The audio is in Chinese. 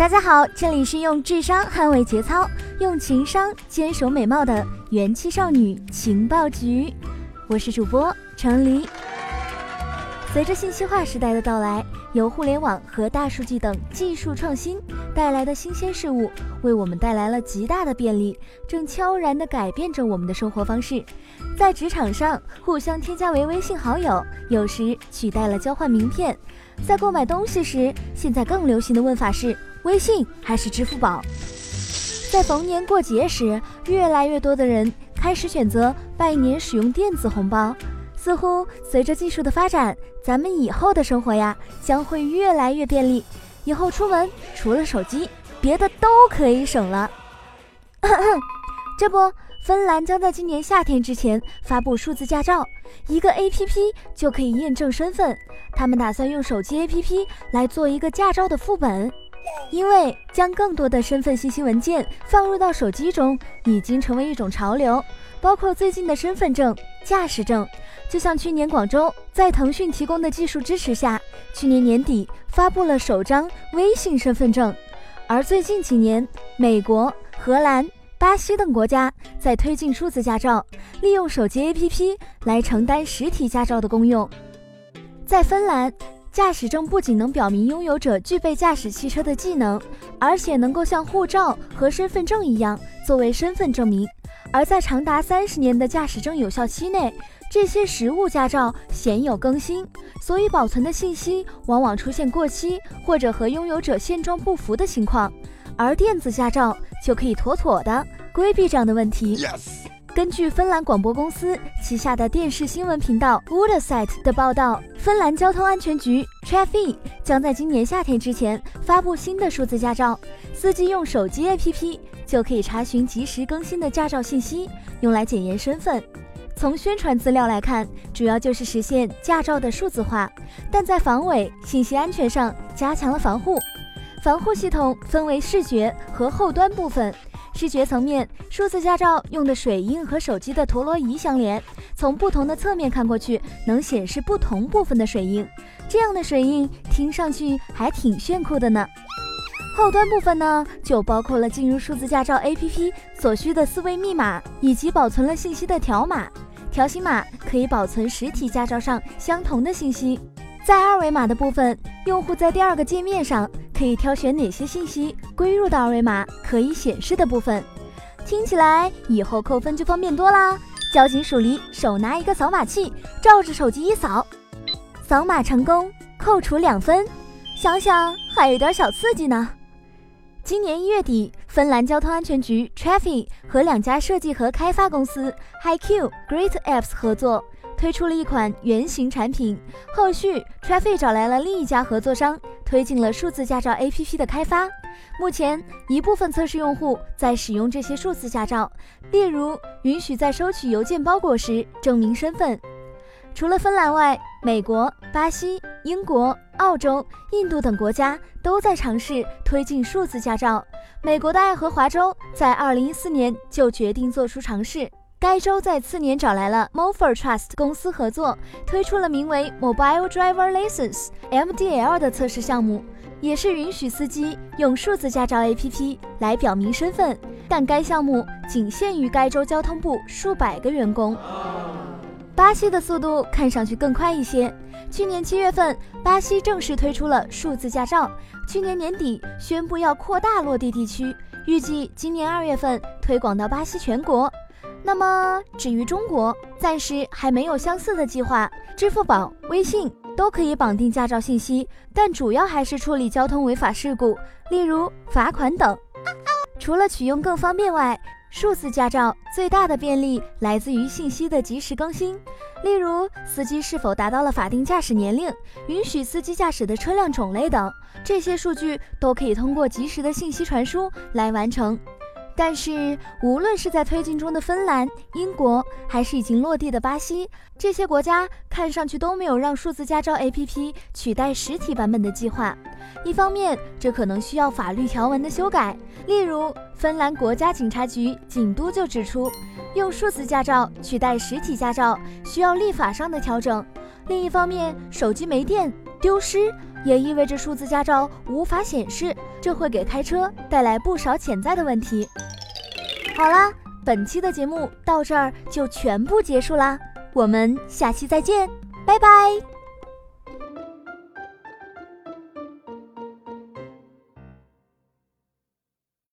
大家好，这里是用智商捍卫节操，用情商坚守美貌的元气少女情报局，我是主播程黎。随着信息化时代的到来，由互联网和大数据等技术创新带来的新鲜事物，为我们带来了极大的便利，正悄然地改变着我们的生活方式。在职场上，互相添加为微信好友，有时取代了交换名片；在购买东西时，现在更流行的问法是。微信还是支付宝？在逢年过节时，越来越多的人开始选择拜年使用电子红包。似乎随着技术的发展，咱们以后的生活呀将会越来越便利。以后出门除了手机，别的都可以省了。这不，芬兰将在今年夏天之前发布数字驾照，一个 APP 就可以验证身份。他们打算用手机 APP 来做一个驾照的副本。因为将更多的身份信息文件放入到手机中已经成为一种潮流，包括最近的身份证、驾驶证。就像去年广州在腾讯提供的技术支持下，去年年底发布了首张微信身份证。而最近几年，美国、荷兰、巴西等国家在推进数字驾照，利用手机 APP 来承担实体驾照的功用。在芬兰。驾驶证不仅能表明拥有者具备驾驶汽车的技能，而且能够像护照和身份证一样作为身份证明。而在长达三十年的驾驶证有效期内，这些实物驾照鲜有更新，所以保存的信息往往出现过期或者和拥有者现状不符的情况。而电子驾照就可以妥妥的规避这样的问题。根据芬兰广播公司旗下的电视新闻频道 w o o d s i t e 的报道，芬兰交通安全局 Trafi 将在今年夏天之前发布新的数字驾照，司机用手机 APP 就可以查询及时更新的驾照信息，用来检验身份。从宣传资料来看，主要就是实现驾照的数字化，但在防伪、信息安全上加强了防护。防护系统分为视觉和后端部分。视觉层面，数字驾照用的水印和手机的陀螺仪相连，从不同的侧面看过去，能显示不同部分的水印。这样的水印听上去还挺炫酷的呢。后端部分呢，就包括了进入数字驾照 APP 所需的四位密码，以及保存了信息的条码。条形码可以保存实体驾照上相同的信息。在二维码的部分，用户在第二个界面上。可以挑选哪些信息归入到二维码可以显示的部分，听起来以后扣分就方便多啦。交警署里手拿一个扫码器，照着手机一扫，扫码成功，扣除两分。想想还有点小刺激呢。今年一月底，芬兰交通安全局 Traffic 和两家设计和开发公司 HiQ Great Apps 合作。推出了一款原型产品，后续 Traffic 找来了另一家合作商，推进了数字驾照 APP 的开发。目前，一部分测试用户在使用这些数字驾照，例如允许在收取邮件包裹时证明身份。除了芬兰外，美国、巴西、英国、澳洲、印度等国家都在尝试推进数字驾照。美国的爱荷华州在2014年就决定做出尝试。该州在次年找来了 Mover Trust 公司合作，推出了名为 Mobile Driver License（MDL） 的测试项目，也是允许司机用数字驾照 APP 来表明身份。但该项目仅限于该州交通部数百个员工。巴西的速度看上去更快一些。去年七月份，巴西正式推出了数字驾照，去年年底宣布要扩大落地地区，预计今年二月份推广到巴西全国。那么，至于中国，暂时还没有相似的计划。支付宝、微信都可以绑定驾照信息，但主要还是处理交通违法事故，例如罚款等。除了取用更方便外，数字驾照最大的便利来自于信息的及时更新，例如司机是否达到了法定驾驶年龄、允许司机驾驶的车辆种类等，这些数据都可以通过及时的信息传输来完成。但是，无论是在推进中的芬兰、英国，还是已经落地的巴西，这些国家看上去都没有让数字驾照 APP 取代实体版本的计划。一方面，这可能需要法律条文的修改，例如芬兰国家警察局警督就指出，用数字驾照取代实体驾照需要立法上的调整；另一方面，手机没电、丢失，也意味着数字驾照无法显示，这会给开车带来不少潜在的问题。好啦，本期的节目到这儿就全部结束啦，我们下期再见，拜拜。